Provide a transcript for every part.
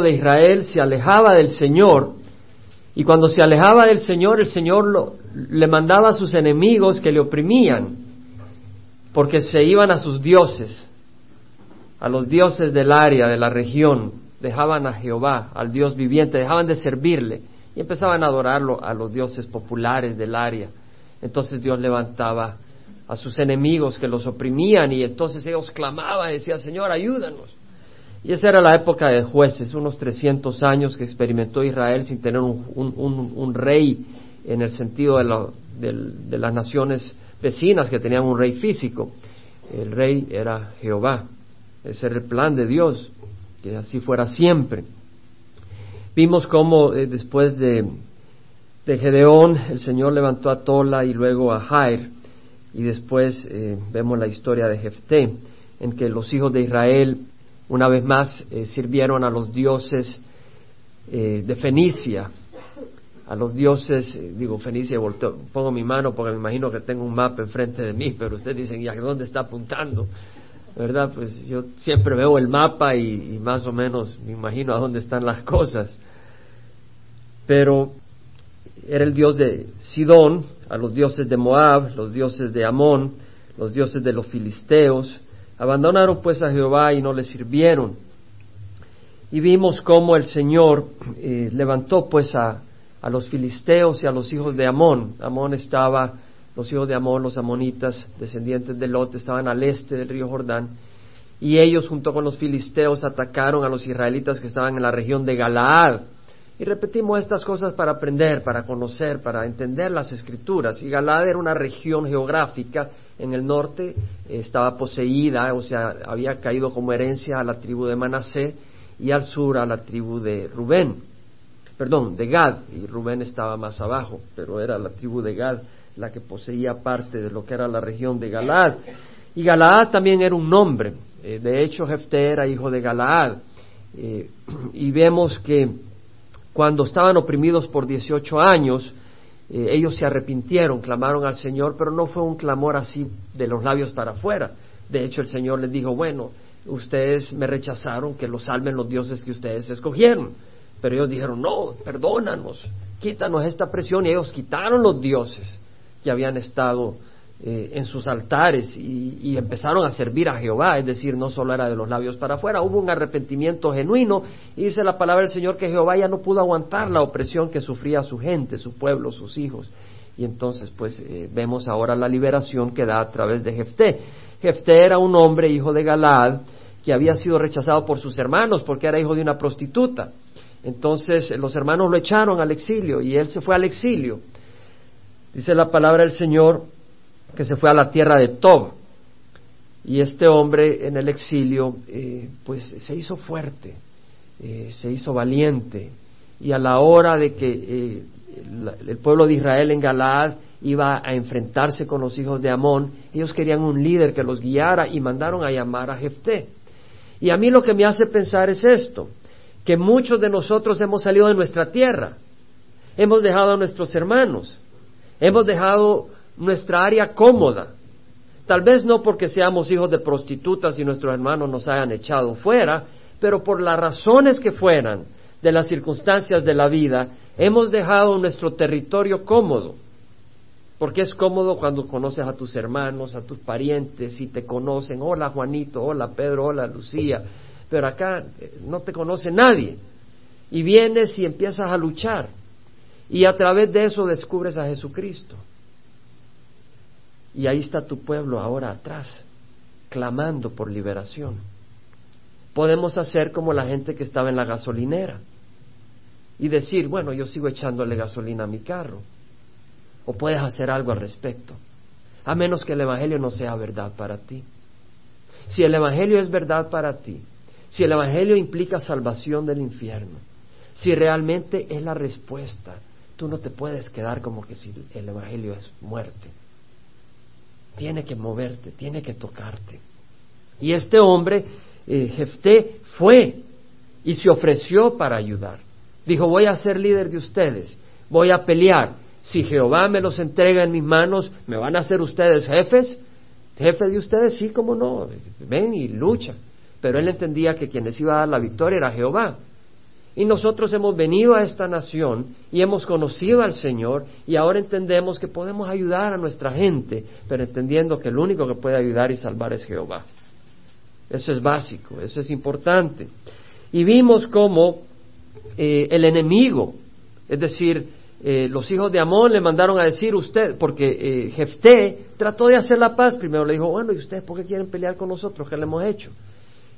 de Israel se alejaba del Señor, y cuando se alejaba del Señor, el Señor lo, le mandaba a sus enemigos que le oprimían, porque se iban a sus dioses, a los dioses del área, de la región, dejaban a Jehová, al Dios viviente, dejaban de servirle y empezaban a adorarlo a los dioses populares del área. Entonces Dios levantaba a sus enemigos que los oprimían y entonces ellos clamaban y decían, Señor, ayúdanos. Y esa era la época de jueces, unos 300 años que experimentó Israel sin tener un, rey en el sentido de, las naciones vecinas que tenían un rey físico. El rey era Jehová. Ese era el plan de Dios, que así fuera siempre. Vimos cómo eh, después de, de, Gedeón el Señor levantó a Tola y luego a Jair, y después eh, vemos la historia de Jefté, en que los hijos de Israel una vez más eh, sirvieron a los dioses de Fenicia, a los dioses, digo Fenicia, pongo mi mano porque me imagino que tengo un mapa enfrente de mí, pero ustedes dicen, ¿y a dónde está apuntando? ¿verdad? Pues yo siempre veo el mapa y, más o menos me imagino a dónde están las cosas. Pero era el dios de Sidón, a los dioses de Moab, los dioses de Amón, los dioses de los filisteos. Abandonaron pues a Jehová y no le sirvieron. Y vimos cómo el Señor eh, levantó pues a, a los filisteos y a los hijos de Amón. Amón estaba los hijos de Amón, los amonitas, descendientes de Lot, estaban al este del río Jordán, y ellos junto con los filisteos atacaron a los israelitas que estaban en la región de Galaad. Y repetimos estas cosas para aprender, para conocer, para entender las escrituras. Y Galaad era una región geográfica en el norte, estaba poseída, o sea, había caído como herencia a la tribu de Manasé y al sur a la tribu de Rubén, perdón, de Gad, y Rubén estaba más abajo, pero era la tribu de Gad la que poseía parte de lo que era la región de Galaad. Y Galaad también era un nombre. Eh, de hecho, Jefté era hijo de Galaad. Eh, y vemos que cuando estaban oprimidos por 18 años, eh, ellos se arrepintieron, clamaron al Señor, pero no fue un clamor así de los labios para afuera. De hecho, el Señor les dijo, bueno, ustedes me rechazaron, que los salven los dioses que ustedes escogieron. Pero ellos dijeron, no, perdónanos, quítanos esta presión. Y ellos quitaron los dioses que habían estado eh, en sus altares y, empezaron a servir a Jehová, es decir, no solo era de los labios para afuera, hubo un arrepentimiento genuino y dice la palabra del Señor que Jehová ya no pudo aguantar la opresión que sufría su gente, su pueblo, sus hijos. Y entonces, pues, eh, vemos ahora la liberación que da a través de Jefté. Jefté era un hombre, hijo de Galaad, que había sido rechazado por sus hermanos porque era hijo de una prostituta. Entonces los hermanos lo echaron al exilio y él se fue al exilio. Dice la palabra del Señor que se fue a la tierra de Tob. Y este hombre en el exilio, eh, pues se hizo fuerte, eh, se hizo valiente. Y a la hora de que eh, el pueblo de Israel en Galaad iba a enfrentarse con los hijos de Amón, ellos querían un líder que los guiara y mandaron a llamar a Jefté. Y a mí lo que me hace pensar es esto, que muchos de nosotros hemos salido de nuestra tierra, hemos dejado a nuestros hermanos, Hemos dejado nuestra área cómoda. Tal vez no porque seamos hijos de prostitutas y nuestros hermanos nos hayan echado fuera, pero por las razones que fueran de las circunstancias de la vida, hemos dejado nuestro territorio cómodo. Porque es cómodo cuando conoces a tus hermanos, a tus parientes y te conocen, hola Juanito, hola Pedro, hola Lucía, pero acá eh, no te conoce nadie. Y vienes y empiezas a luchar. Y a través de eso descubres a Jesucristo. Y ahí está tu pueblo ahora atrás, clamando por liberación. Podemos hacer como la gente que estaba en la gasolinera y decir, bueno, yo sigo echándole gasolina a mi carro. O puedes hacer algo al respecto, a menos que el Evangelio no sea verdad para ti. Si el Evangelio es verdad para ti, si el Evangelio implica salvación del infierno, si realmente es la respuesta Tú no te puedes quedar como que si el Evangelio es muerte. Tiene que moverte, tiene que tocarte. Y este hombre, eh, Jefté, fue y se ofreció para ayudar. Dijo, voy a ser líder de ustedes, voy a pelear. Si Jehová me los entrega en mis manos, ¿me van a hacer ustedes jefes? Jefe de ustedes, sí, como no. Ven y lucha. Pero él entendía que quienes iba a dar la victoria era Jehová. Y nosotros hemos venido a esta nación y hemos conocido al Señor y ahora entendemos que podemos ayudar a nuestra gente, pero entendiendo que el único que puede ayudar y salvar es Jehová. Eso es básico, eso es importante. Y vimos cómo eh, el enemigo, es decir, eh, los hijos de Amón le mandaron a decir usted, porque eh, Jefté trató de hacer la paz, primero le dijo, bueno, ¿y ustedes por qué quieren pelear con nosotros? ¿Qué le hemos hecho?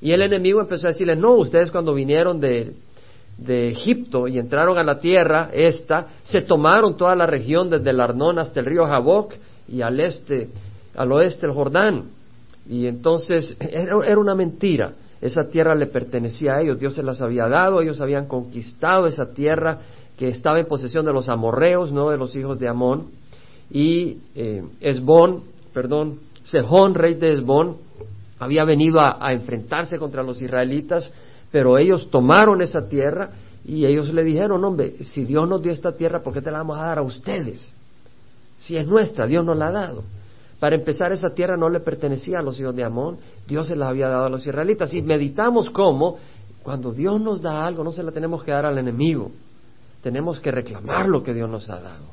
Y el enemigo empezó a decirle, no, ustedes cuando vinieron de, de Egipto y entraron a la tierra esta, se tomaron toda la región desde el Arnón hasta el río Jaboc y al este, al oeste el Jordán. Y entonces era, una mentira. Esa tierra le pertenecía a ellos, Dios se las había dado, ellos habían conquistado esa tierra que estaba en posesión de los amorreos, no de los hijos de Amón. Y eh, Esbón, perdón, Sejón, rey de Esbón, había venido a enfrentarse contra los israelitas pero ellos tomaron esa tierra y ellos le dijeron, hombre, si Dios nos dio esta tierra, ¿por qué te la vamos a dar a ustedes? Si es nuestra, Dios nos la ha dado. Para empezar, esa tierra no le pertenecía a los hijos de Amón, Dios se la había dado a los israelitas. Y meditamos cómo, cuando Dios nos da algo, no se la tenemos que dar al enemigo. Tenemos que reclamar lo que Dios nos ha dado.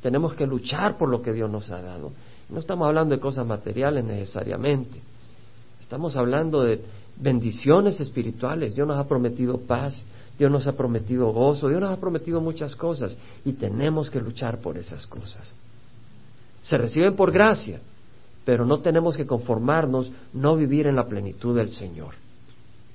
Tenemos que luchar por lo que Dios nos ha dado. No estamos hablando de cosas materiales necesariamente. Estamos hablando de bendiciones espirituales. Dios nos ha prometido paz, Dios nos ha prometido gozo, Dios nos ha prometido muchas cosas y tenemos que luchar por esas cosas. Se reciben por gracia, pero no tenemos que conformarnos, no vivir en la plenitud del Señor.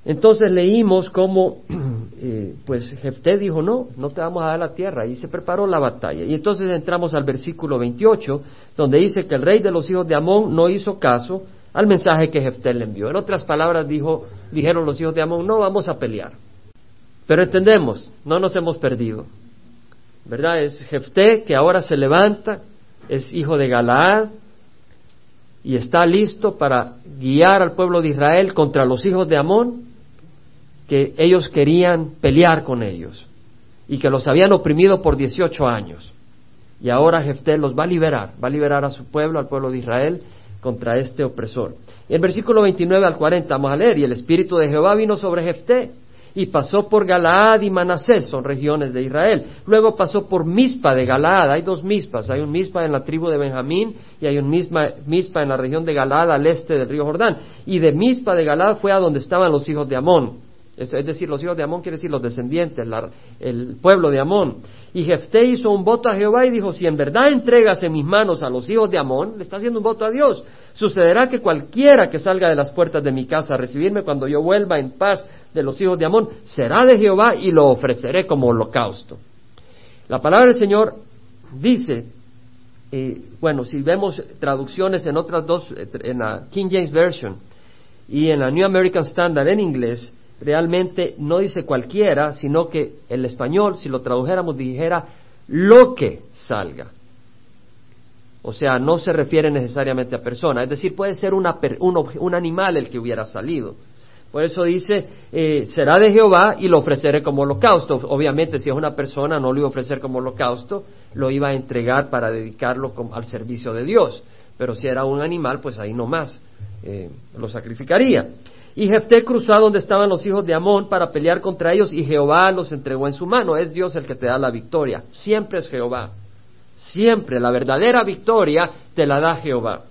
Entonces leímos cómo, eh, pues Jefté dijo, no, no te vamos a dar la tierra, y se preparó la batalla. Y entonces entramos al versículo 28, donde dice que el rey de los hijos de Amón no hizo caso al mensaje que Jefté le envió. En otras palabras, dijo, dijeron los hijos de Amón, no vamos a pelear. Pero entendemos, no nos hemos perdido. ¿Verdad? Es Jefté que ahora se levanta, es hijo de Galaad y está listo para guiar al pueblo de Israel contra los hijos de Amón, que ellos querían pelear con ellos y que los habían oprimido por 18 años. Y ahora Jefté los va a liberar, va a liberar a su pueblo, al pueblo de Israel, contra este opresor. En el versículo 29 al 40 vamos a leer, y el Espíritu de Jehová vino sobre Jefté, y pasó por Galaad y Manasés, son regiones de Israel. Luego pasó por Mispa de Galaad, hay dos Mispas, hay un Mispa en la tribu de Benjamín y hay un Mispa en la región de Galaad al este del río Jordán. Y de Mispa de Galaad fue a donde estaban los hijos de Amón. Es decir, los hijos de Amón quiere decir los descendientes, el pueblo de Amón. Y Jefté hizo un voto a Jehová y dijo, si en verdad entregas en mis manos a los hijos de Amón, le está haciendo un voto a Dios, sucederá que cualquiera que salga de las puertas de mi casa a recibirme cuando yo vuelva en paz de los hijos de Amón, será de Jehová y lo ofreceré como holocausto. La palabra del Señor dice, eh, bueno, si vemos traducciones en otras dos, eh, en la King James Version y en la New American Standard en inglés, realmente no dice cualquiera, sino que el español, si lo tradujéramos, dijera lo que salga. O sea, no se refiere necesariamente a persona, es decir, puede ser un, animal el que hubiera salido. Por eso dice, eh, será de Jehová y lo ofreceré como holocausto. Obviamente, si es una persona, no lo iba a ofrecer como holocausto, lo iba a entregar para dedicarlo al servicio de Dios. Pero si era un animal, pues ahí no más eh, lo sacrificaría. Y Jefté cruzó a donde estaban los hijos de Amón para pelear contra ellos y Jehová los entregó en su mano. Es Dios el que te da la victoria. Siempre es Jehová. Siempre la verdadera victoria te la da Jehová.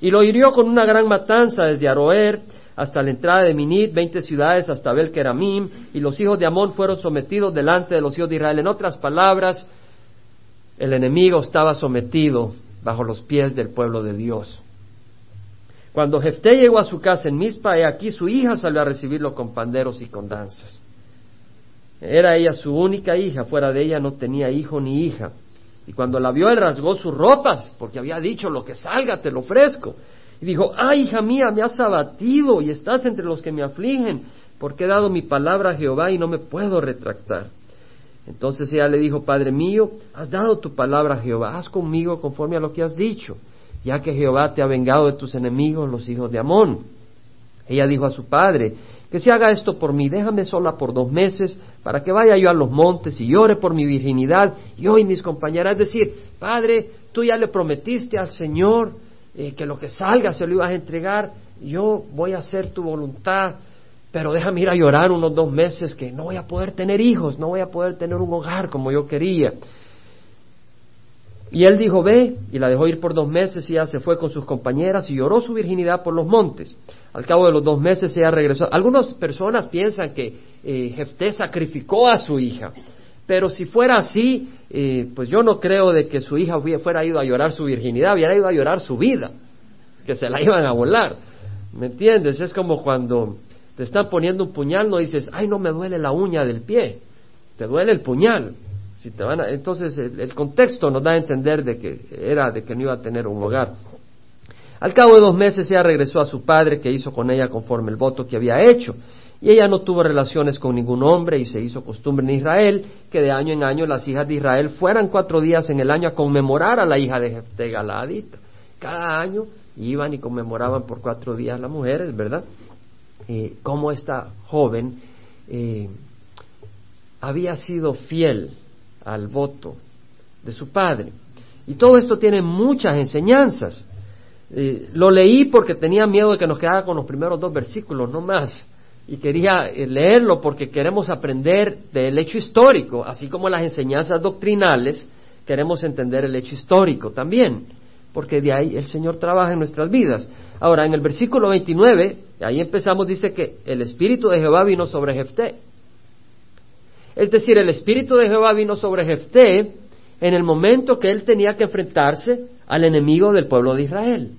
Y lo hirió con una gran matanza desde Aroer hasta la entrada de Minit, veinte ciudades hasta Belkeramim, y los hijos de Amón fueron sometidos delante de los hijos de Israel. En otras palabras, el enemigo estaba sometido bajo los pies del pueblo de Dios. Cuando Jefté llegó a su casa en Mizpa, he aquí su hija salió a recibirlo con panderos y con danzas. Era ella su única hija, fuera de ella no tenía hijo ni hija. Y cuando la vio, él rasgó sus ropas, porque había dicho, lo que salga te lo ofrezco. Y dijo, ay, hija mía, me has abatido y estás entre los que me afligen, porque he dado mi palabra a Jehová y no me puedo retractar. Entonces ella le dijo, Padre mío, has dado tu palabra a Jehová, haz conmigo conforme a lo que has dicho ya que Jehová te ha vengado de tus enemigos, los hijos de Amón. Ella dijo a su padre, que se haga esto por mí, déjame sola por dos meses, para que vaya yo a los montes y llore por mi virginidad, yo y mis compañeras. Es decir, padre, tú ya le prometiste al Señor eh, que lo que salga se lo ibas a entregar, yo voy a hacer tu voluntad, pero déjame ir a llorar unos dos meses que no voy a poder tener hijos, no voy a poder tener un hogar como yo quería. Y él dijo, ve, y la dejó ir por dos meses y ella se fue con sus compañeras y lloró su virginidad por los montes. Al cabo de los dos meses ella regresó. Algunas personas piensan que eh, Jefté sacrificó a su hija, pero si fuera así, eh, pues yo no creo de que su hija fuera ido a llorar su virginidad, hubiera ido a llorar su vida, que se la iban a volar. ¿Me entiendes? Es como cuando te están poniendo un puñal, no dices, ay, no me duele la uña del pie, te duele el puñal. Entonces el, contexto nos da a entender de que era de que no iba a tener un hogar. Al cabo de dos meses ella regresó a su padre que hizo con ella conforme el voto que había hecho. Y ella no tuvo relaciones con ningún hombre y se hizo costumbre en Israel que de año en año las hijas de Israel fueran cuatro días en el año a conmemorar a la hija de, de Galadita. Cada año iban y conmemoraban por cuatro días las mujeres, ¿verdad? Eh, cómo esta joven eh, había sido fiel al voto de su padre. Y todo esto tiene muchas enseñanzas. Eh, lo leí porque tenía miedo de que nos quedara con los primeros dos versículos, no más. Y quería eh, leerlo porque queremos aprender del hecho histórico, así como las enseñanzas doctrinales, queremos entender el hecho histórico también, porque de ahí el Señor trabaja en nuestras vidas. Ahora, en el versículo 29, ahí empezamos, dice que el Espíritu de Jehová vino sobre Jefté. Es decir, el Espíritu de Jehová vino sobre Jefté en el momento que él tenía que enfrentarse al enemigo del pueblo de Israel.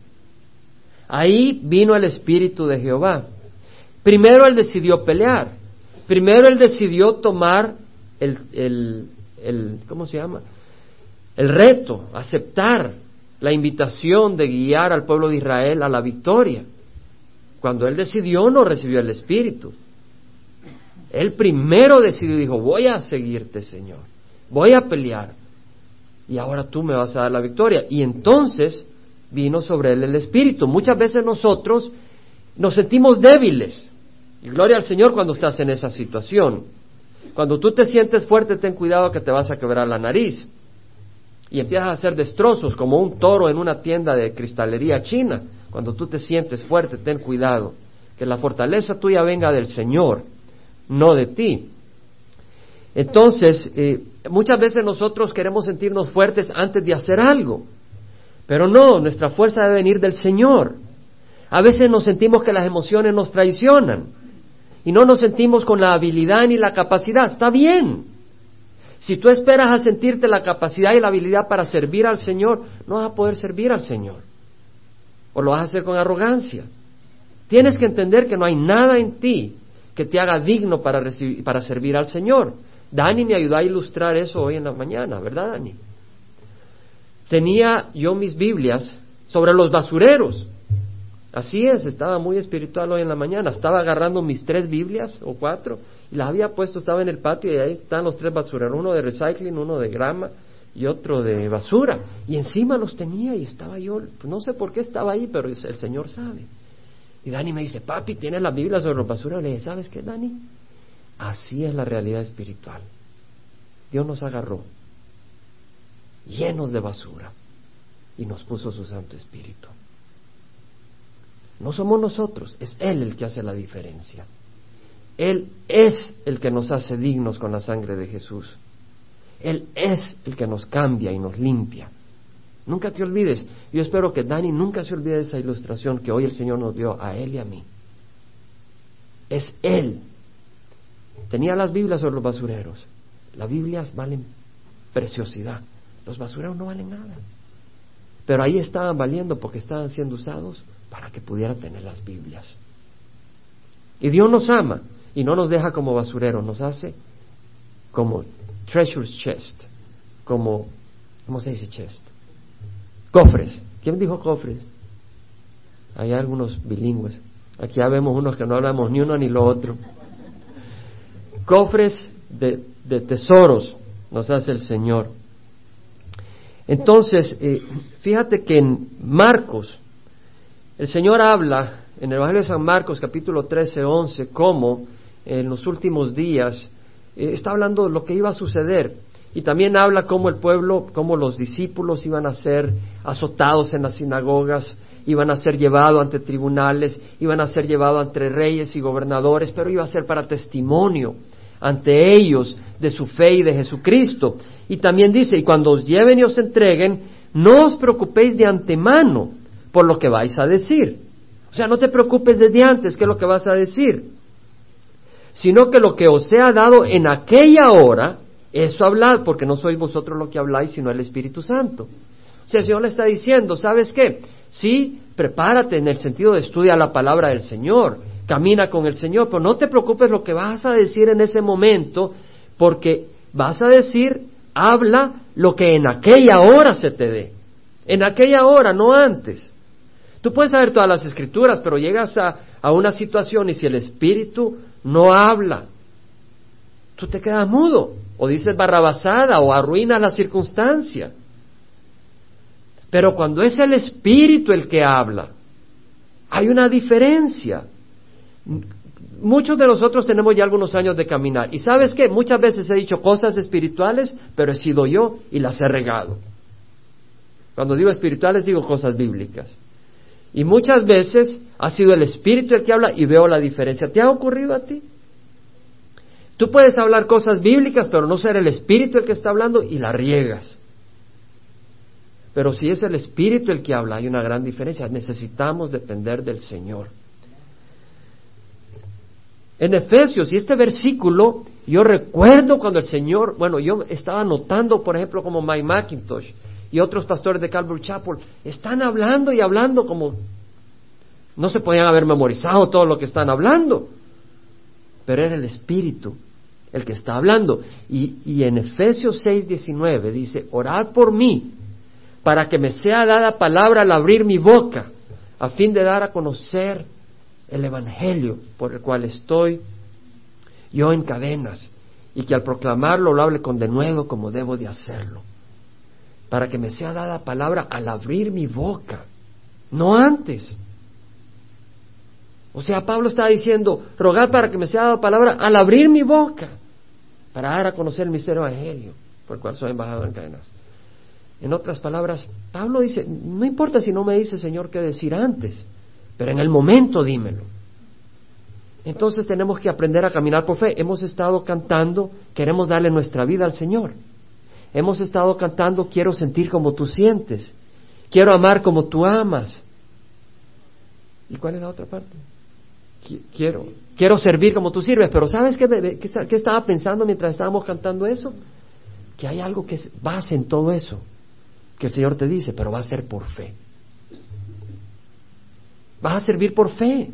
Ahí vino el Espíritu de Jehová. Primero él decidió pelear. Primero él decidió tomar el, el, el ¿cómo se llama? El reto, aceptar la invitación de guiar al pueblo de Israel a la victoria. Cuando él decidió no recibió el Espíritu. Él primero decidió, dijo, voy a seguirte, Señor, voy a pelear, y ahora tú me vas a dar la victoria. Y entonces vino sobre él el Espíritu. Muchas veces nosotros nos sentimos débiles. Y gloria al Señor cuando estás en esa situación. Cuando tú te sientes fuerte, ten cuidado que te vas a quebrar la nariz. Y empiezas a hacer destrozos como un toro en una tienda de cristalería china. Cuando tú te sientes fuerte, ten cuidado. Que la fortaleza tuya venga del Señor no de ti. Entonces, eh, muchas veces nosotros queremos sentirnos fuertes antes de hacer algo, pero no, nuestra fuerza debe venir del Señor. A veces nos sentimos que las emociones nos traicionan y no nos sentimos con la habilidad ni la capacidad. Está bien. Si tú esperas a sentirte la capacidad y la habilidad para servir al Señor, no vas a poder servir al Señor. O lo vas a hacer con arrogancia. Tienes que entender que no hay nada en ti que te haga digno para, recibir, para servir al Señor. Dani me ayudó a ilustrar eso hoy en la mañana, ¿verdad, Dani? Tenía yo mis Biblias sobre los basureros. Así es, estaba muy espiritual hoy en la mañana. Estaba agarrando mis tres Biblias o cuatro y las había puesto, estaba en el patio y ahí están los tres basureros, uno de recycling, uno de grama y otro de basura. Y encima los tenía y estaba yo, no sé por qué estaba ahí, pero el Señor sabe. Y Dani me dice, papi, ¿tienes la Biblia sobre los basureros? Le dije, ¿sabes qué, Dani? Así es la realidad espiritual. Dios nos agarró llenos de basura y nos puso su Santo Espíritu. No somos nosotros, es Él el que hace la diferencia. Él es el que nos hace dignos con la sangre de Jesús. Él es el que nos cambia y nos limpia. Nunca te olvides. Yo espero que Dani nunca se olvide de esa ilustración que hoy el Señor nos dio a él y a mí. Es Él. Tenía las Biblias sobre los basureros. Las Biblias valen preciosidad. Los basureros no valen nada. Pero ahí estaban valiendo porque estaban siendo usados para que pudiera tener las Biblias. Y Dios nos ama y no nos deja como basureros, nos hace como treasures chest, como, ¿cómo se dice chest? Cofres. ¿Quién dijo cofres? Hay algunos bilingües. Aquí ya vemos unos que no hablamos ni uno ni lo otro. Cofres de, tesoros nos hace el Señor. Entonces, eh, fíjate que en Marcos, el Señor habla en el Evangelio de San Marcos, capítulo 13, 11, cómo en los últimos días eh, está hablando de lo que iba a suceder. Y también habla cómo el pueblo, cómo los discípulos iban a ser azotados en las sinagogas iban a ser llevados ante tribunales, iban a ser llevados ante reyes y gobernadores, pero iba a ser para testimonio ante ellos de su fe y de Jesucristo. Y también dice, y cuando os lleven y os entreguen, no os preocupéis de antemano por lo que vais a decir. O sea, no te preocupes desde antes qué es lo que vas a decir, sino que lo que os sea dado en aquella hora, eso hablad, porque no sois vosotros lo que habláis, sino el Espíritu Santo. O sea, el Señor le está diciendo, ¿sabes qué? Sí, prepárate en el sentido de estudia la palabra del Señor, camina con el Señor, pero no te preocupes lo que vas a decir en ese momento, porque vas a decir, habla lo que en aquella hora se te dé. En aquella hora, no antes. Tú puedes saber todas las escrituras, pero llegas a, a una situación y si el Espíritu no habla, tú te quedas mudo, o dices barrabasada, o arruinas la circunstancia. Pero cuando es el Espíritu el que habla, hay una diferencia. Muchos de nosotros tenemos ya algunos años de caminar. Y sabes qué, muchas veces he dicho cosas espirituales, pero he sido yo y las he regado. Cuando digo espirituales digo cosas bíblicas. Y muchas veces ha sido el Espíritu el que habla y veo la diferencia. ¿Te ha ocurrido a ti? Tú puedes hablar cosas bíblicas, pero no ser el Espíritu el que está hablando y la riegas. Pero si es el Espíritu el que habla, hay una gran diferencia. Necesitamos depender del Señor. En Efesios, y este versículo, yo recuerdo cuando el Señor, bueno, yo estaba notando, por ejemplo, como Mike McIntosh y otros pastores de Calvary Chapel, están hablando y hablando como no se podían haber memorizado todo lo que están hablando, pero era el Espíritu el que está hablando. Y, en Efesios 6, 19 dice, orad por mí, para que me sea dada palabra al abrir mi boca, a fin de dar a conocer el Evangelio por el cual estoy yo en cadenas, y que al proclamarlo lo hable con denuedo como debo de hacerlo, para que me sea dada palabra al abrir mi boca, no antes. O sea, Pablo está diciendo, rogad para que me sea dada palabra al abrir mi boca, para dar a conocer el misterio evangelio, por el cual soy embajador en cadenas. En otras palabras, Pablo dice, no importa si no me dice Señor qué decir antes, pero en el momento dímelo. Entonces tenemos que aprender a caminar por fe. Hemos estado cantando, queremos darle nuestra vida al Señor. Hemos estado cantando, quiero sentir como tú sientes, quiero amar como tú amas. ¿Y cuál es la otra parte? Quiero, quiero servir como tú sirves, pero ¿sabes qué, estaba pensando mientras estábamos cantando eso? Que hay algo que base en todo eso, que el Señor te dice, pero va a ser por fe. Vas a servir por fe,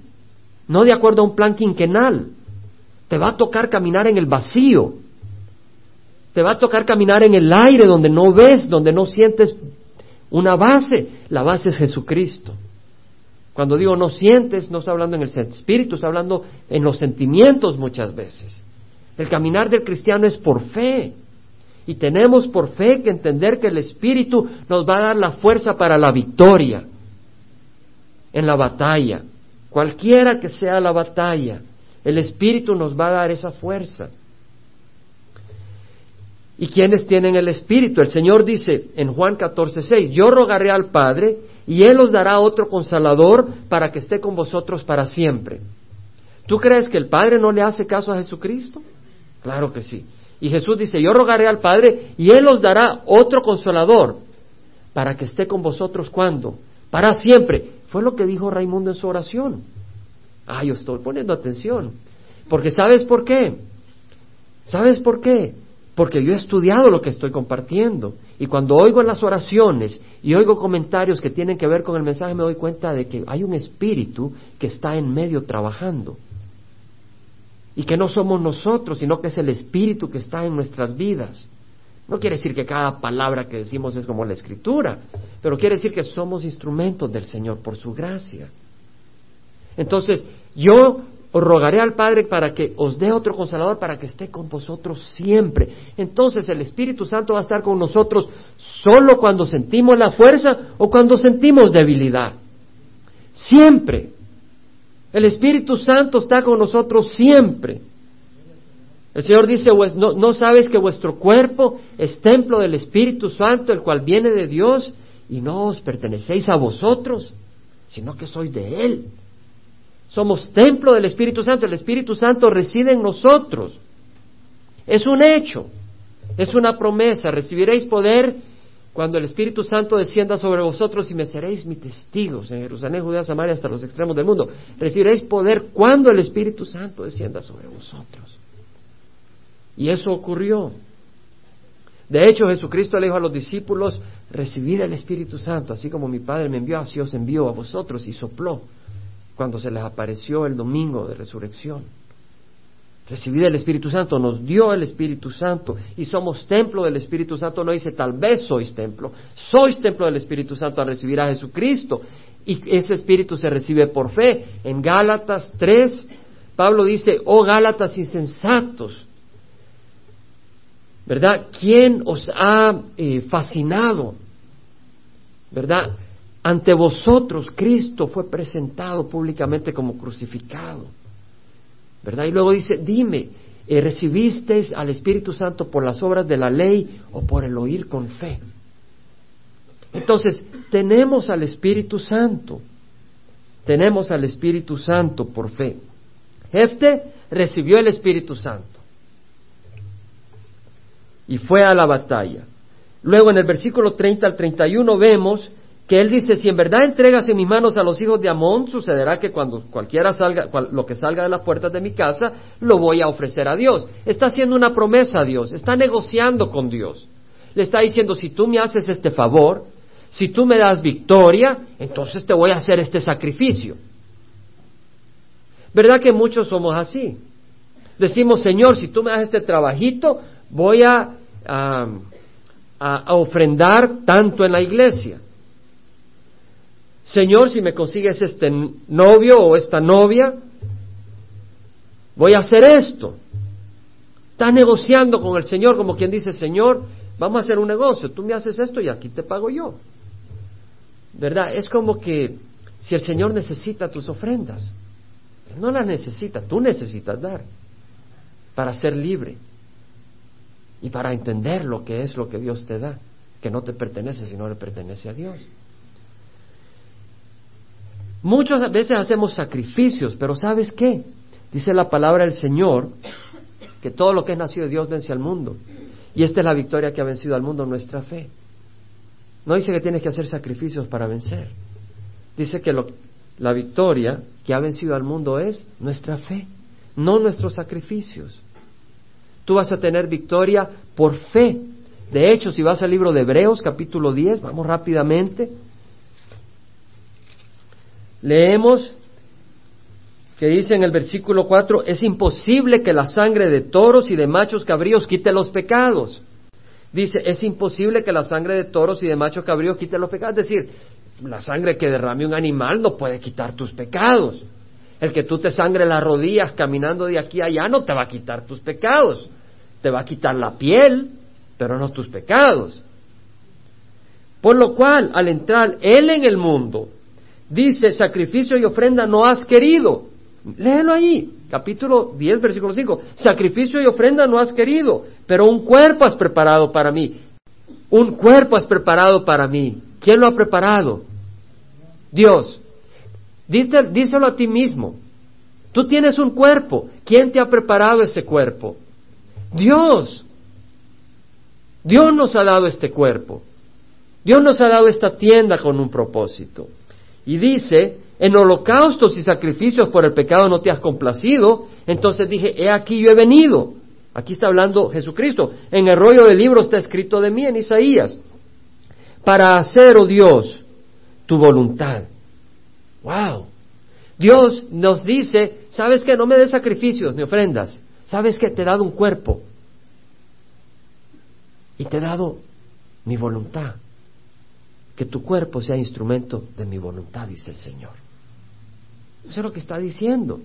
no de acuerdo a un plan quinquenal. Te va a tocar caminar en el vacío. Te va a tocar caminar en el aire donde no ves, donde no sientes una base. La base es Jesucristo. Cuando digo no sientes, no estoy hablando en el espíritu, estoy hablando en los sentimientos muchas veces. El caminar del cristiano es por fe. Y tenemos por fe que entender que el Espíritu nos va a dar la fuerza para la victoria en la batalla. Cualquiera que sea la batalla, el Espíritu nos va a dar esa fuerza. ¿Y quiénes tienen el Espíritu? El Señor dice en Juan 14:6, yo rogaré al Padre y Él os dará otro consolador para que esté con vosotros para siempre. ¿Tú crees que el Padre no le hace caso a Jesucristo? Claro que sí. Y Jesús dice, yo rogaré al Padre y Él os dará otro consolador para que esté con vosotros cuando? Para siempre. Fue lo que dijo Raimundo en su oración. Ah, yo estoy poniendo atención. Porque ¿sabes por qué? ¿Sabes por qué? Porque yo he estudiado lo que estoy compartiendo. Y cuando oigo las oraciones y oigo comentarios que tienen que ver con el mensaje, me doy cuenta de que hay un espíritu que está en medio trabajando. Y que no somos nosotros, sino que es el espíritu que está en nuestras vidas. No quiere decir que cada palabra que decimos es como la escritura, pero quiere decir que somos instrumentos del Señor por su gracia. Entonces, yo os rogaré al Padre para que os dé otro consolador para que esté con vosotros siempre. Entonces el Espíritu Santo va a estar con nosotros solo cuando sentimos la fuerza o cuando sentimos debilidad. Siempre. El Espíritu Santo está con nosotros siempre. El Señor dice, ¿no, ¿no sabes que vuestro cuerpo es templo del Espíritu Santo, el cual viene de Dios, y no os pertenecéis a vosotros, sino que sois de Él. Somos templo del Espíritu Santo. El Espíritu Santo reside en nosotros. Es un hecho, es una promesa. Recibiréis poder cuando el Espíritu Santo descienda sobre vosotros y me seréis mis testigos en Jerusalén, Judea, Samaria, hasta los extremos del mundo. Recibiréis poder cuando el Espíritu Santo descienda sobre vosotros. Y eso ocurrió. De hecho, Jesucristo le dijo a los discípulos, recibid el Espíritu Santo, así como mi Padre me envió, así os envió a vosotros, y sopló cuando se les apareció el domingo de resurrección. Recibid el Espíritu Santo, nos dio el Espíritu Santo y somos templo del Espíritu Santo. No dice tal vez sois templo, sois templo del Espíritu Santo al recibir a Jesucristo y ese Espíritu se recibe por fe. En Gálatas 3, Pablo dice, oh Gálatas insensatos, ¿verdad? ¿Quién os ha eh, fascinado? ¿Verdad? Ante vosotros Cristo fue presentado públicamente como crucificado. ¿Verdad? Y luego dice, dime, eh, ¿recibisteis al Espíritu Santo por las obras de la ley o por el oír con fe? Entonces, tenemos al Espíritu Santo. Tenemos al Espíritu Santo por fe. Jefte recibió el Espíritu Santo y fue a la batalla. Luego en el versículo 30 al 31 vemos que él dice, si en verdad entregas en mis manos a los hijos de Amón, sucederá que cuando cualquiera salga, lo que salga de las puertas de mi casa, lo voy a ofrecer a Dios. Está haciendo una promesa a Dios, está negociando con Dios. Le está diciendo, si tú me haces este favor, si tú me das victoria, entonces te voy a hacer este sacrificio. ¿Verdad que muchos somos así? Decimos, Señor, si tú me das este trabajito, voy a, a ofrendar tanto en la iglesia. Señor, si me consigues este novio o esta novia, voy a hacer esto. Está negociando con el Señor como quien dice, Señor, vamos a hacer un negocio, tú me haces esto y aquí te pago yo. ¿Verdad? Es como que si el Señor necesita tus ofrendas, no las necesita, tú necesitas dar para ser libre y para entender lo que es lo que Dios te da, que no te pertenece, sino le pertenece a Dios. Muchas veces hacemos sacrificios, pero ¿sabes qué? Dice la palabra del Señor que todo lo que es nacido de Dios vence al mundo. Y esta es la victoria que ha vencido al mundo, nuestra fe. No dice que tienes que hacer sacrificios para vencer. Dice que la victoria que ha vencido al mundo es nuestra fe, no nuestros sacrificios. Tú vas a tener victoria por fe. De hecho, si vas al libro de Hebreos capítulo 10, vamos rápidamente, Leemos que dice en el versículo 4, es imposible que la sangre de toros y de machos cabríos quite los pecados. Dice, es imposible que la sangre de toros y de machos cabríos quite los pecados. Es decir, la sangre que derrame un animal no puede quitar tus pecados. El que tú te sangre las rodillas caminando de aquí a allá no te va a quitar tus pecados. Te va a quitar la piel, pero no tus pecados. Por lo cual, al entrar Él en el mundo, dice, sacrificio y ofrenda no has querido. Léelo ahí, capítulo 10, versículo 5. Sacrificio y ofrenda no has querido, pero un cuerpo has preparado para mí. Un cuerpo has preparado para mí. ¿Quién lo ha preparado? Dios. díselo a ti mismo. Tú tienes un cuerpo. ¿Quién te ha preparado ese cuerpo? Dios. Dios nos ha dado este cuerpo. Dios nos ha dado esta tienda con un propósito. Y dice, en holocaustos y sacrificios por el pecado no te has complacido. Entonces dije, he aquí yo he venido. Aquí está hablando Jesucristo. En el rollo del libro está escrito de mí en Isaías. Para hacer, oh Dios, tu voluntad. Wow. Dios nos dice, ¿sabes que No me des sacrificios ni ofrendas. ¿Sabes que Te he dado un cuerpo. Y te he dado mi voluntad que tu cuerpo sea instrumento de mi voluntad, dice el Señor. Eso es lo que está diciendo.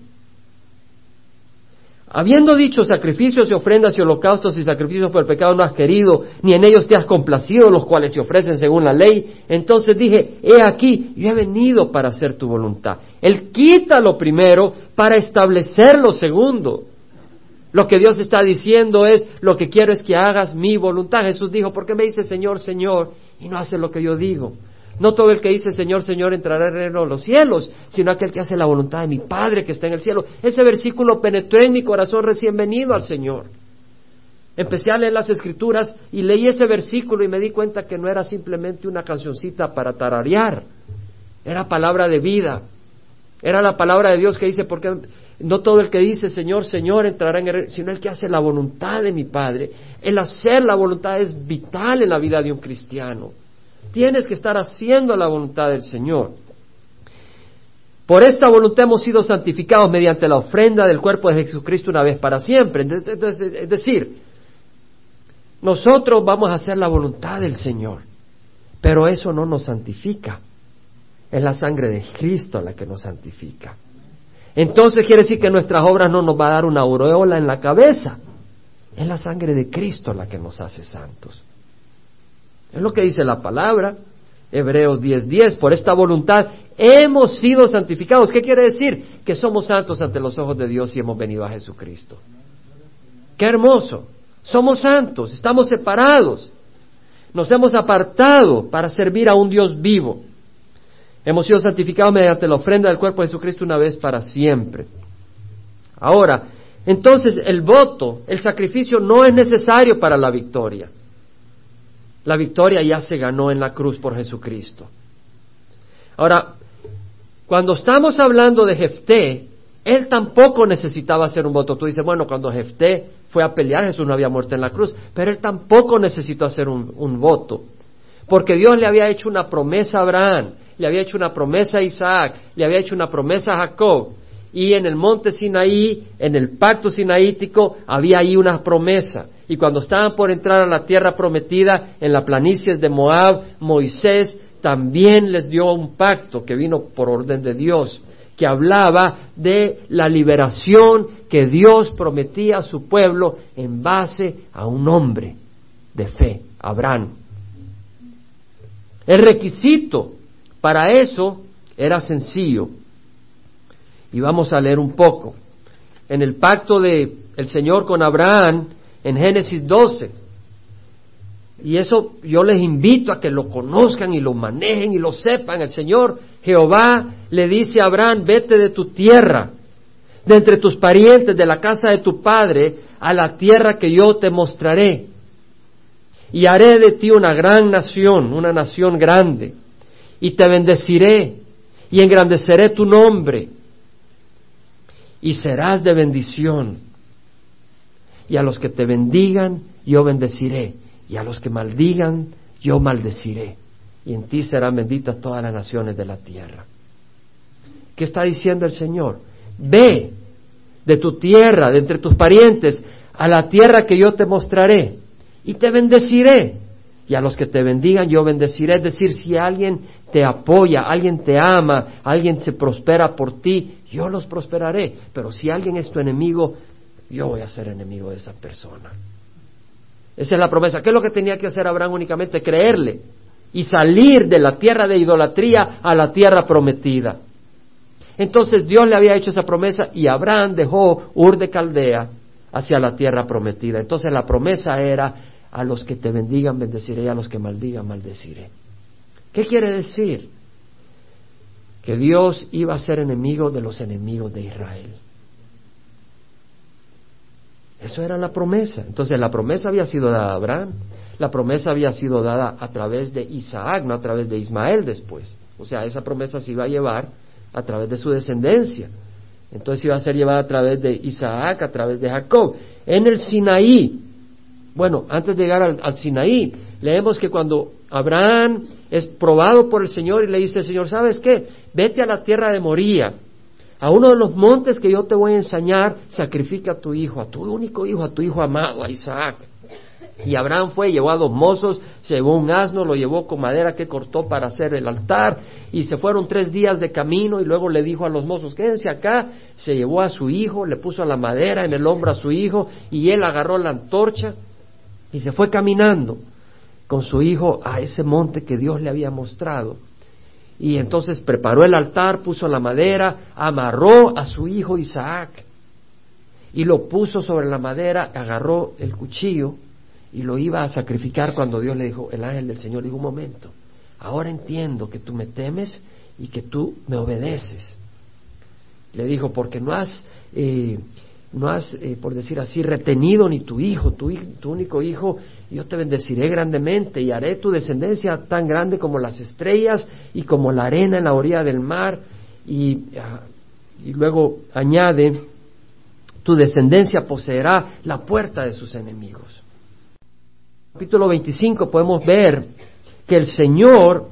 Habiendo dicho sacrificios y ofrendas y holocaustos y sacrificios por el pecado no has querido, ni en ellos te has complacido, los cuales se ofrecen según la ley, entonces dije, he aquí, yo he venido para hacer tu voluntad. Él quita lo primero para establecer lo segundo. Lo que Dios está diciendo es, lo que quiero es que hagas mi voluntad. Jesús dijo, ¿por qué me dice Señor, Señor? y no hace lo que yo digo. No todo el que dice Señor, Señor entrará en reino los cielos, sino aquel que hace la voluntad de mi Padre que está en el cielo. Ese versículo penetró en mi corazón recién venido al Señor. Empecé a leer las escrituras y leí ese versículo y me di cuenta que no era simplemente una cancioncita para tararear, era palabra de vida, era la palabra de Dios que dice, porque no todo el que dice Señor, Señor entrará en el sino el que hace la voluntad de mi Padre. El hacer la voluntad es vital en la vida de un cristiano. Tienes que estar haciendo la voluntad del Señor. Por esta voluntad hemos sido santificados mediante la ofrenda del cuerpo de Jesucristo una vez para siempre. Es decir, nosotros vamos a hacer la voluntad del Señor, pero eso no nos santifica. Es la sangre de Cristo la que nos santifica. Entonces quiere decir que nuestras obras no nos va a dar una aureola en la cabeza. Es la sangre de Cristo la que nos hace santos. Es lo que dice la palabra. Hebreos 10:10, por esta voluntad hemos sido santificados. ¿Qué quiere decir? Que somos santos ante los ojos de Dios y hemos venido a Jesucristo. Qué hermoso. Somos santos, estamos separados, nos hemos apartado para servir a un Dios vivo. Hemos sido santificados mediante la ofrenda del cuerpo de Jesucristo una vez para siempre. Ahora, entonces el voto, el sacrificio no es necesario para la victoria. La victoria ya se ganó en la cruz por Jesucristo. Ahora, cuando estamos hablando de Jefté, él tampoco necesitaba hacer un voto. Tú dices, bueno, cuando Jefté fue a pelear, Jesús no había muerto en la cruz, pero él tampoco necesitó hacer un, voto, porque Dios le había hecho una promesa a Abraham, le había hecho una promesa a Isaac, le había hecho una promesa a Jacob, y en el monte Sinaí, en el pacto sinaítico, había ahí una promesa. Y cuando estaban por entrar a la tierra prometida, en las planicies de Moab, Moisés también les dio un pacto que vino por orden de Dios que hablaba de la liberación que Dios prometía a su pueblo en base a un hombre de fe, Abraham. El requisito para eso era sencillo. Y vamos a leer un poco. En el pacto de el Señor con Abraham, en Génesis 12, y eso yo les invito a que lo conozcan y lo manejen y lo sepan. El Señor Jehová le dice a Abraham, vete de tu tierra, de entre tus parientes, de la casa de tu padre, a la tierra que yo te mostraré. Y haré de ti una gran nación, una nación grande. Y te bendeciré y engrandeceré tu nombre. Y serás de bendición. Y a los que te bendigan, yo bendeciré y a los que maldigan yo maldeciré, y en ti serán benditas todas las naciones de la tierra. ¿Qué está diciendo el Señor? Ve de tu tierra, de entre tus parientes, a la tierra que yo te mostraré, y te bendeciré. Y a los que te bendigan yo bendeciré. Es decir, si alguien te apoya, alguien te ama, alguien se prospera por ti, yo los prosperaré. Pero si alguien es tu enemigo, yo voy a ser enemigo de esa persona. Esa es la promesa. ¿Qué es lo que tenía que hacer Abraham únicamente? Creerle y salir de la tierra de idolatría a la tierra prometida. Entonces Dios le había hecho esa promesa y Abraham dejó Ur de Caldea hacia la tierra prometida. Entonces la promesa era a los que te bendigan bendeciré y a los que maldigan maldeciré. ¿Qué quiere decir? Que Dios iba a ser enemigo de los enemigos de Israel. Eso era la promesa. Entonces la promesa había sido dada a Abraham, la promesa había sido dada a través de Isaac, no a través de Ismael después. O sea, esa promesa se iba a llevar a través de su descendencia. Entonces iba a ser llevada a través de Isaac, a través de Jacob. En el Sinaí, bueno, antes de llegar al, al Sinaí, leemos que cuando Abraham es probado por el Señor y le dice, Señor, ¿sabes qué? Vete a la tierra de Moría a uno de los montes que yo te voy a enseñar, sacrifica a tu hijo, a tu único hijo, a tu hijo amado, a Isaac. Y Abraham fue, llevó a dos mozos, llevó un asno, lo llevó con madera que cortó para hacer el altar, y se fueron tres días de camino, y luego le dijo a los mozos, quédense acá, se llevó a su hijo, le puso la madera en el hombro a su hijo, y él agarró la antorcha, y se fue caminando con su hijo a ese monte que Dios le había mostrado. Y entonces preparó el altar, puso la madera, amarró a su hijo Isaac y lo puso sobre la madera, agarró el cuchillo y lo iba a sacrificar cuando Dios le dijo, el ángel del Señor dijo, un momento, ahora entiendo que tú me temes y que tú me obedeces. Le dijo, porque no has, eh, no has, eh, por decir así, retenido ni tu hijo, tu, tu único hijo, yo te bendeciré grandemente y haré tu descendencia tan grande como las estrellas y como la arena en la orilla del mar. Y, ah, y luego añade, tu descendencia poseerá la puerta de sus enemigos. Capítulo 25 podemos ver que el Señor,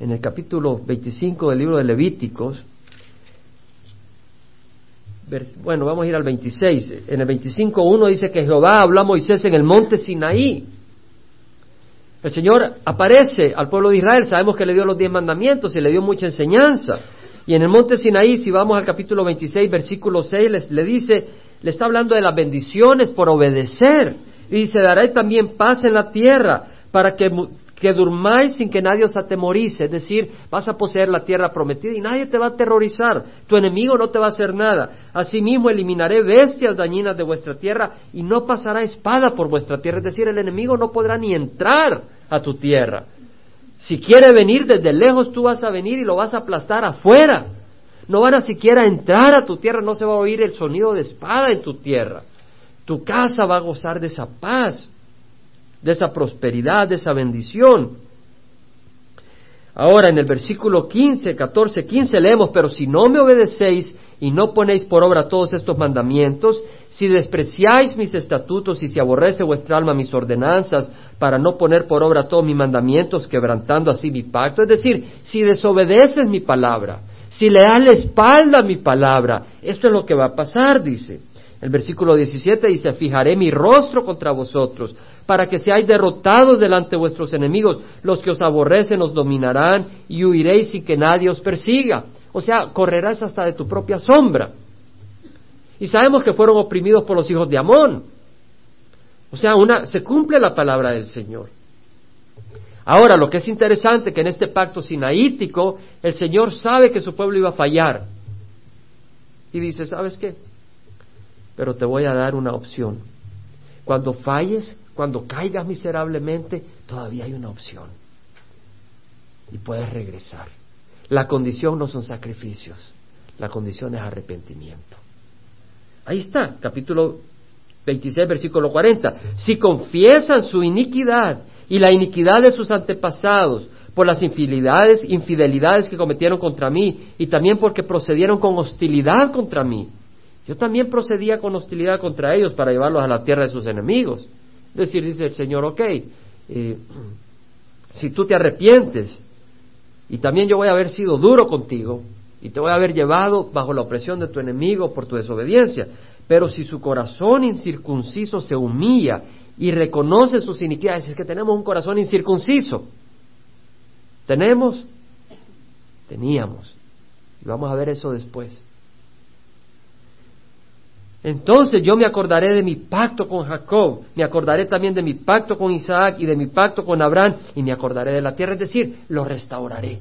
en el capítulo 25 del libro de Levíticos, bueno, vamos a ir al 26. En el 25.1 dice que Jehová habló a Moisés en el monte Sinaí. El Señor aparece al pueblo de Israel, sabemos que le dio los diez mandamientos y le dio mucha enseñanza. Y en el monte Sinaí, si vamos al capítulo 26, versículo 6, le dice, le está hablando de las bendiciones por obedecer. Y dice, daré también paz en la tierra para que que durmáis sin que nadie os atemorice, es decir, vas a poseer la tierra prometida y nadie te va a aterrorizar, tu enemigo no te va a hacer nada. Asimismo eliminaré bestias dañinas de vuestra tierra y no pasará espada por vuestra tierra, es decir, el enemigo no podrá ni entrar a tu tierra. Si quiere venir desde lejos, tú vas a venir y lo vas a aplastar afuera. No van a siquiera entrar a tu tierra, no se va a oír el sonido de espada en tu tierra. Tu casa va a gozar de esa paz de esa prosperidad, de esa bendición. Ahora en el versículo 15, 14, 15 leemos, pero si no me obedecéis y no ponéis por obra todos estos mandamientos, si despreciáis mis estatutos y si aborrece vuestra alma mis ordenanzas para no poner por obra todos mis mandamientos, quebrantando así mi pacto, es decir, si desobedeces mi palabra, si le das la espalda a mi palabra, esto es lo que va a pasar, dice. El versículo 17 dice, fijaré mi rostro contra vosotros, para que seáis derrotados delante de vuestros enemigos. Los que os aborrecen os dominarán y huiréis sin que nadie os persiga. O sea, correrás hasta de tu propia sombra. Y sabemos que fueron oprimidos por los hijos de Amón. O sea, se cumple la palabra del Señor. Ahora, lo que es interesante que en este pacto sinaítico, el Señor sabe que su pueblo iba a fallar. Y dice, ¿sabes qué? Pero te voy a dar una opción. Cuando falles, cuando caigas miserablemente, todavía hay una opción. Y puedes regresar. La condición no son sacrificios, la condición es arrepentimiento. Ahí está, capítulo 26, versículo 40. Si confiesan su iniquidad y la iniquidad de sus antepasados por las infidelidades, infidelidades que cometieron contra mí y también porque procedieron con hostilidad contra mí. Yo también procedía con hostilidad contra ellos para llevarlos a la tierra de sus enemigos decir, dice el Señor, ok, eh, si tú te arrepientes, y también yo voy a haber sido duro contigo, y te voy a haber llevado bajo la opresión de tu enemigo por tu desobediencia, pero si su corazón incircunciso se humilla y reconoce sus iniquidades, es que tenemos un corazón incircunciso. ¿Tenemos? Teníamos. Y vamos a ver eso después. Entonces yo me acordaré de mi pacto con Jacob, me acordaré también de mi pacto con Isaac y de mi pacto con Abraham y me acordaré de la tierra, es decir, lo restauraré.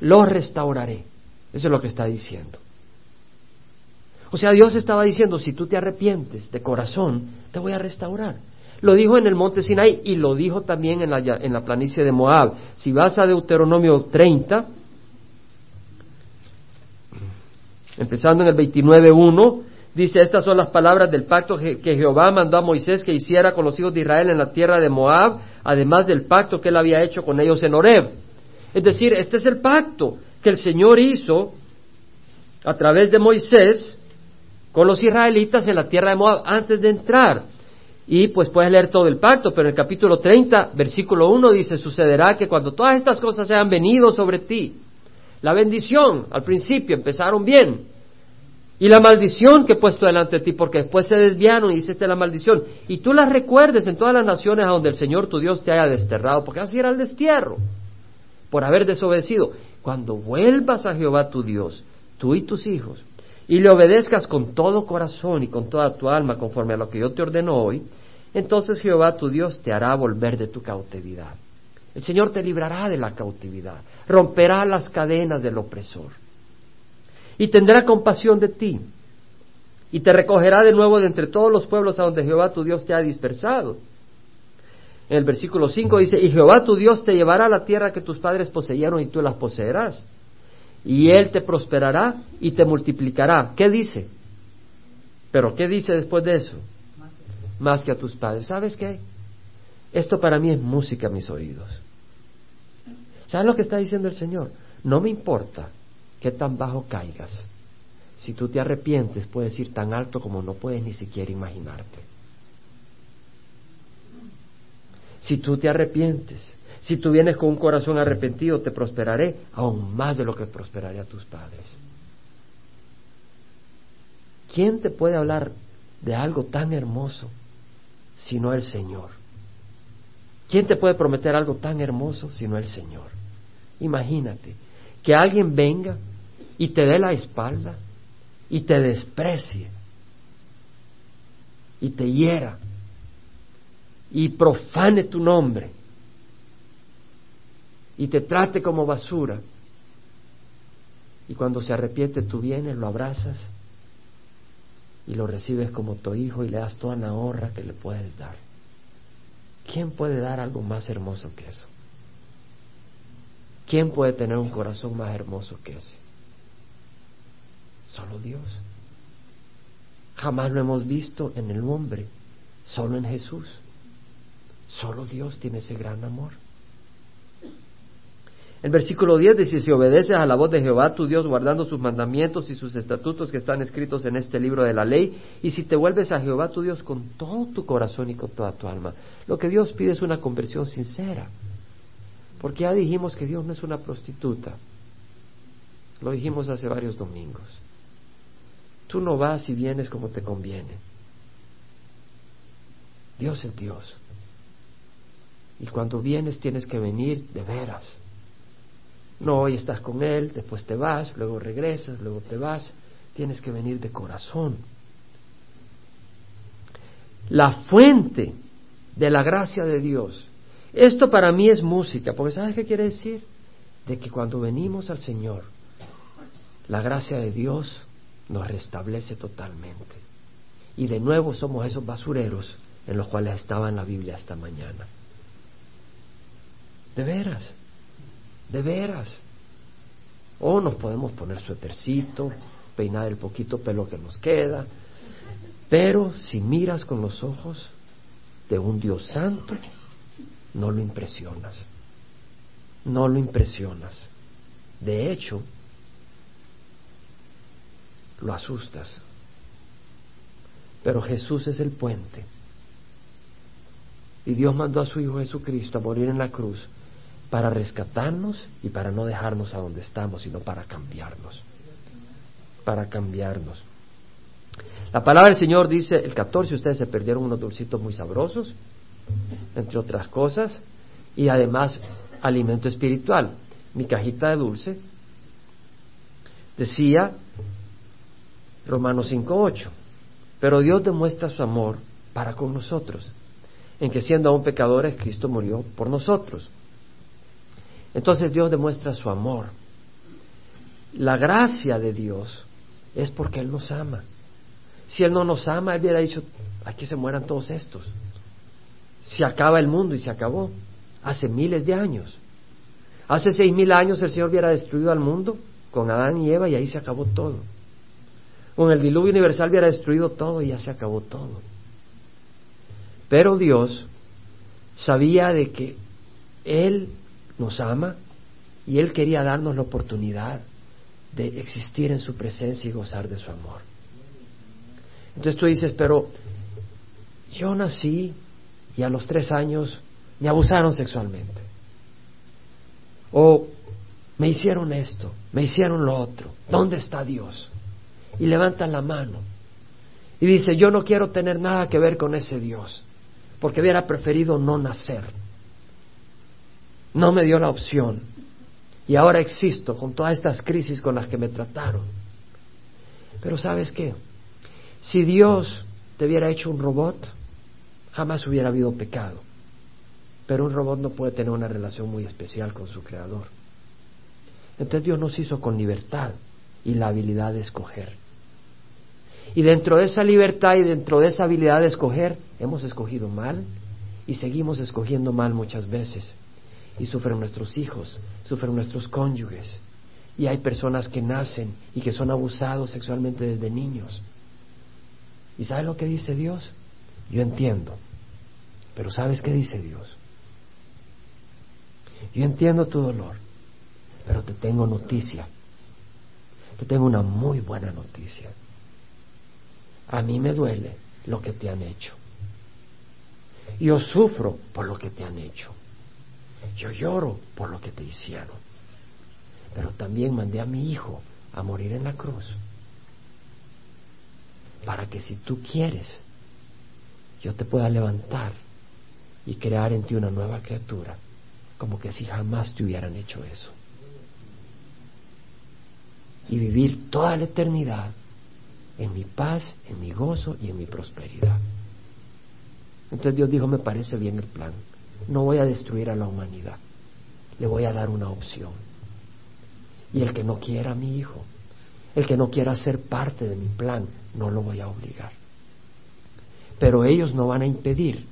Lo restauraré. Eso es lo que está diciendo. O sea, Dios estaba diciendo, si tú te arrepientes de corazón, te voy a restaurar. Lo dijo en el monte Sinai y lo dijo también en la, en la planicie de Moab. Si vas a Deuteronomio 30, empezando en el 29.1, Dice, estas son las palabras del pacto que Jehová mandó a Moisés que hiciera con los hijos de Israel en la tierra de Moab, además del pacto que él había hecho con ellos en Horeb. Es decir, este es el pacto que el Señor hizo a través de Moisés con los israelitas en la tierra de Moab antes de entrar. Y pues puedes leer todo el pacto, pero en el capítulo 30, versículo 1 dice, sucederá que cuando todas estas cosas hayan venido sobre ti, la bendición al principio empezaron bien, y la maldición que he puesto delante de ti, porque después se desviaron y hiciste la maldición. Y tú las recuerdes en todas las naciones a donde el Señor tu Dios te haya desterrado, porque así era el destierro, por haber desobedecido. Cuando vuelvas a Jehová tu Dios, tú y tus hijos, y le obedezcas con todo corazón y con toda tu alma, conforme a lo que yo te ordeno hoy, entonces Jehová tu Dios te hará volver de tu cautividad. El Señor te librará de la cautividad, romperá las cadenas del opresor y tendrá compasión de ti, y te recogerá de nuevo de entre todos los pueblos a donde Jehová tu Dios te ha dispersado. En el versículo 5 dice, y Jehová tu Dios te llevará a la tierra que tus padres poseyeron y tú las poseerás. Y Él te prosperará y te multiplicará. ¿Qué dice? Pero ¿qué dice después de eso? Más que a tus padres. ¿Sabes qué? Esto para mí es música a mis oídos. ¿Sabes lo que está diciendo el Señor? No me importa qué tan bajo caigas. Si tú te arrepientes, puedes ir tan alto como no puedes ni siquiera imaginarte. Si tú te arrepientes, si tú vienes con un corazón arrepentido, te prosperaré aún más de lo que prosperaré a tus padres. ¿Quién te puede hablar de algo tan hermoso sino el Señor? ¿Quién te puede prometer algo tan hermoso sino el Señor? Imagínate que alguien venga y te dé la espalda y te desprecie y te hiera y profane tu nombre y te trate como basura. Y cuando se arrepiente tú vienes, lo abrazas y lo recibes como tu hijo y le das toda la honra que le puedes dar. ¿Quién puede dar algo más hermoso que eso? ¿Quién puede tener un corazón más hermoso que ese? Solo Dios. Jamás lo hemos visto en el hombre, solo en Jesús. Solo Dios tiene ese gran amor. El versículo 10 dice, si obedeces a la voz de Jehová tu Dios guardando sus mandamientos y sus estatutos que están escritos en este libro de la ley, y si te vuelves a Jehová tu Dios con todo tu corazón y con toda tu alma, lo que Dios pide es una conversión sincera. Porque ya dijimos que Dios no es una prostituta. Lo dijimos hace varios domingos. Tú no vas y vienes como te conviene. Dios es Dios. Y cuando vienes tienes que venir de veras no, hoy estás con Él, después te vas, luego regresas, luego te vas. Tienes que venir de corazón. La fuente de la gracia de Dios. Esto para mí es música, porque ¿sabes qué quiere decir? De que cuando venimos al Señor, la gracia de Dios nos restablece totalmente. Y de nuevo somos esos basureros en los cuales estaba en la Biblia esta mañana. De veras. De veras. O nos podemos poner suétercito, peinar el poquito pelo que nos queda. Pero si miras con los ojos de un Dios santo, no lo impresionas. No lo impresionas. De hecho, lo asustas. Pero Jesús es el puente. Y Dios mandó a su Hijo Jesucristo a morir en la cruz para rescatarnos y para no dejarnos a donde estamos, sino para cambiarnos. Para cambiarnos. La palabra del Señor dice, el 14, ustedes se perdieron unos dulcitos muy sabrosos, entre otras cosas, y además alimento espiritual. Mi cajita de dulce decía Romanos 5.8, pero Dios demuestra su amor para con nosotros, en que siendo aún pecadores, Cristo murió por nosotros. Entonces Dios demuestra su amor. La gracia de Dios es porque Él nos ama. Si Él no nos ama, Él hubiera dicho, aquí se mueran todos estos. Se acaba el mundo y se acabó. Hace miles de años. Hace seis mil años el Señor hubiera destruido al mundo con Adán y Eva y ahí se acabó todo. Con el diluvio universal hubiera destruido todo y ya se acabó todo. Pero Dios sabía de que Él nos ama y Él quería darnos la oportunidad de existir en su presencia y gozar de su amor. Entonces tú dices, pero yo nací y a los tres años me abusaron sexualmente. O me hicieron esto, me hicieron lo otro. ¿Dónde está Dios? Y levantan la mano. Y dice, yo no quiero tener nada que ver con ese Dios, porque hubiera preferido no nacer no me dio la opción. Y ahora existo con todas estas crisis con las que me trataron. Pero sabes qué? Si Dios te hubiera hecho un robot, jamás hubiera habido pecado. Pero un robot no puede tener una relación muy especial con su creador. Entonces Dios nos hizo con libertad y la habilidad de escoger. Y dentro de esa libertad y dentro de esa habilidad de escoger, hemos escogido mal y seguimos escogiendo mal muchas veces. Y sufren nuestros hijos, sufren nuestros cónyuges. Y hay personas que nacen y que son abusados sexualmente desde niños. ¿Y sabes lo que dice Dios? Yo entiendo. Pero ¿sabes qué dice Dios? Yo entiendo tu dolor, pero te tengo noticia. Te tengo una muy buena noticia. A mí me duele lo que te han hecho. Yo sufro por lo que te han hecho. Yo lloro por lo que te hicieron. Pero también mandé a mi hijo a morir en la cruz. Para que si tú quieres, yo te pueda levantar y crear en ti una nueva criatura, como que si jamás te hubieran hecho eso. Y vivir toda la eternidad en mi paz, en mi gozo y en mi prosperidad. Entonces Dios dijo, me parece bien el plan. No voy a destruir a la humanidad. Le voy a dar una opción. Y el que no quiera a mi hijo, el que no quiera ser parte de mi plan, no lo voy a obligar. Pero ellos no van a impedir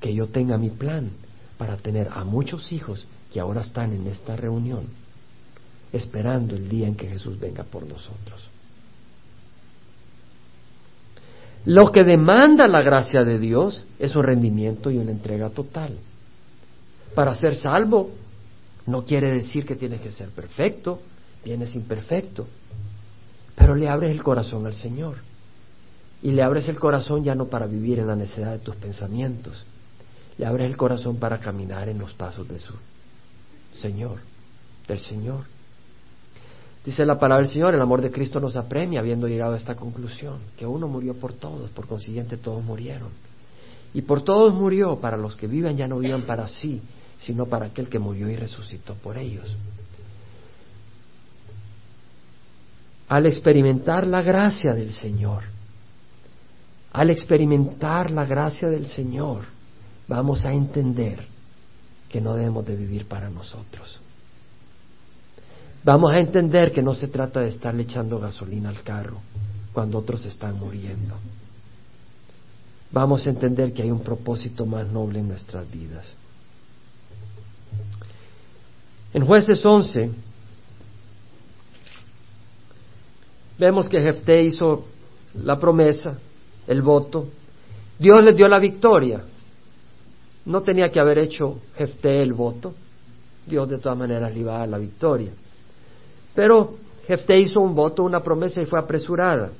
que yo tenga mi plan para tener a muchos hijos que ahora están en esta reunión, esperando el día en que Jesús venga por nosotros. Lo que demanda la gracia de Dios es un rendimiento y una entrega total. Para ser salvo no quiere decir que tienes que ser perfecto, vienes imperfecto, pero le abres el corazón al Señor. Y le abres el corazón ya no para vivir en la necedad de tus pensamientos, le abres el corazón para caminar en los pasos de su Señor, del Señor. Dice la palabra del Señor, el amor de Cristo nos apremia habiendo llegado a esta conclusión, que uno murió por todos, por consiguiente todos murieron. Y por todos murió, para los que viven ya no vivan para sí, sino para aquel que murió y resucitó por ellos. Al experimentar la gracia del Señor, al experimentar la gracia del Señor, vamos a entender que no debemos de vivir para nosotros Vamos a entender que no se trata de estarle echando gasolina al carro cuando otros están muriendo. Vamos a entender que hay un propósito más noble en nuestras vidas. En jueces 11 vemos que Jefté hizo la promesa, el voto. Dios le dio la victoria. No tenía que haber hecho Jefté el voto. Dios de todas maneras le iba a dar la victoria. Pero Jefté hizo un voto, una promesa y fue apresurada.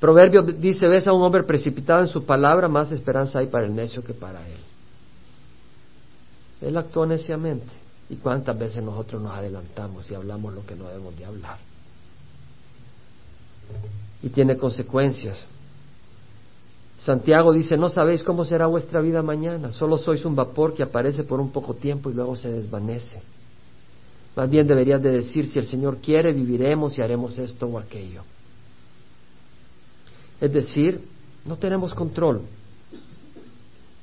Proverbio dice, ves a un hombre precipitado en su palabra, más esperanza hay para el necio que para él. Él actuó neciamente. ¿Y cuántas veces nosotros nos adelantamos y hablamos lo que no debemos de hablar? Y tiene consecuencias. Santiago dice, no sabéis cómo será vuestra vida mañana, solo sois un vapor que aparece por un poco tiempo y luego se desvanece. Más bien deberías de decir, si el Señor quiere, viviremos y haremos esto o aquello. Es decir, no tenemos control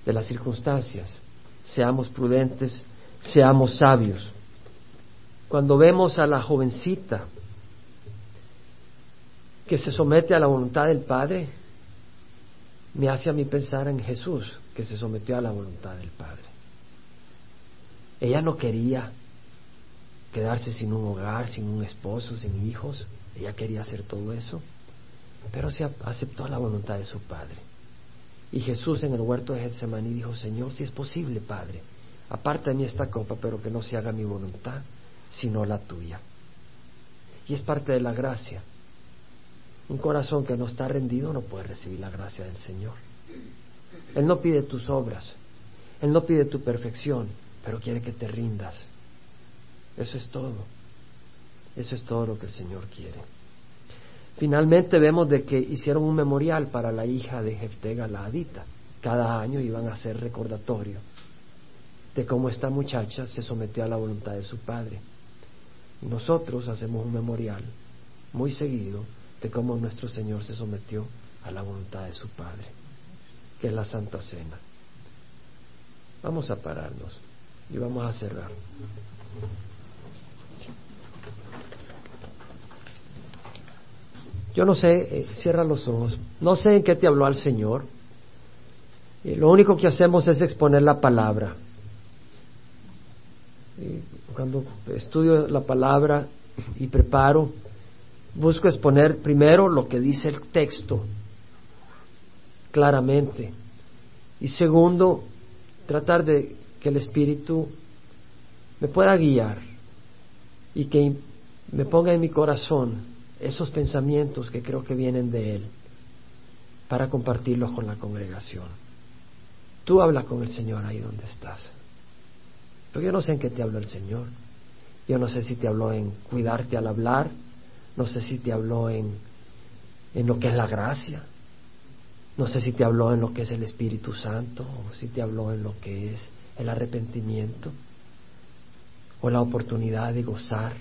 de las circunstancias. Seamos prudentes, seamos sabios. Cuando vemos a la jovencita que se somete a la voluntad del Padre, me hace a mí pensar en Jesús, que se sometió a la voluntad del Padre. Ella no quería quedarse sin un hogar, sin un esposo, sin hijos. Ella quería hacer todo eso, pero se aceptó la voluntad de su Padre. Y Jesús en el huerto de Getsemaní dijo, Señor, si es posible, Padre, aparte de mí esta copa, pero que no se haga mi voluntad, sino la tuya. Y es parte de la gracia. Un corazón que no está rendido no puede recibir la gracia del Señor. Él no pide tus obras, Él no pide tu perfección, pero quiere que te rindas eso es todo. Eso es todo lo que el Señor quiere. Finalmente vemos de que hicieron un memorial para la hija de Jefté Galadita. Cada año iban a hacer recordatorio de cómo esta muchacha se sometió a la voluntad de su padre. Nosotros hacemos un memorial muy seguido de cómo nuestro Señor se sometió a la voluntad de su Padre, que es la Santa Cena. Vamos a pararnos y vamos a cerrar. Yo no sé, eh, cierra los ojos, no sé en qué te habló al Señor. Y lo único que hacemos es exponer la palabra. cuando estudio la palabra y preparo, busco exponer primero lo que dice el texto claramente. Y segundo, tratar de que el Espíritu me pueda guiar y que me ponga en mi corazón esos pensamientos que creo que vienen de Él para compartirlos con la congregación. Tú habla con el Señor ahí donde estás. Pero yo no sé en qué te habló el Señor. Yo no sé si te habló en cuidarte al hablar, no sé si te habló en, en lo que es la gracia, no sé si te habló en lo que es el Espíritu Santo, o si te habló en lo que es el arrepentimiento, o la oportunidad de gozar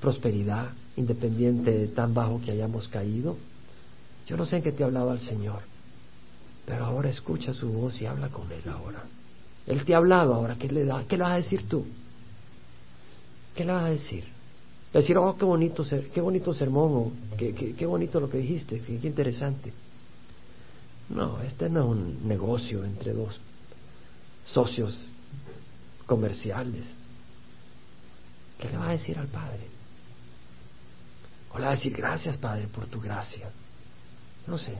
prosperidad, independiente de tan bajo que hayamos caído. Yo no sé en qué te hablaba el Señor, pero ahora escucha su voz y habla con Él ahora. Él te ha hablado ahora, ¿qué le, da? ¿Qué le vas a decir tú? ¿Qué le vas a decir? decir, oh, qué bonito, qué bonito sermón, o qué, qué bonito lo que dijiste, qué interesante. No, este no es un negocio entre dos socios comerciales. ¿Qué le va a decir al Padre? O le va a decir gracias, Padre, por tu gracia. No sé.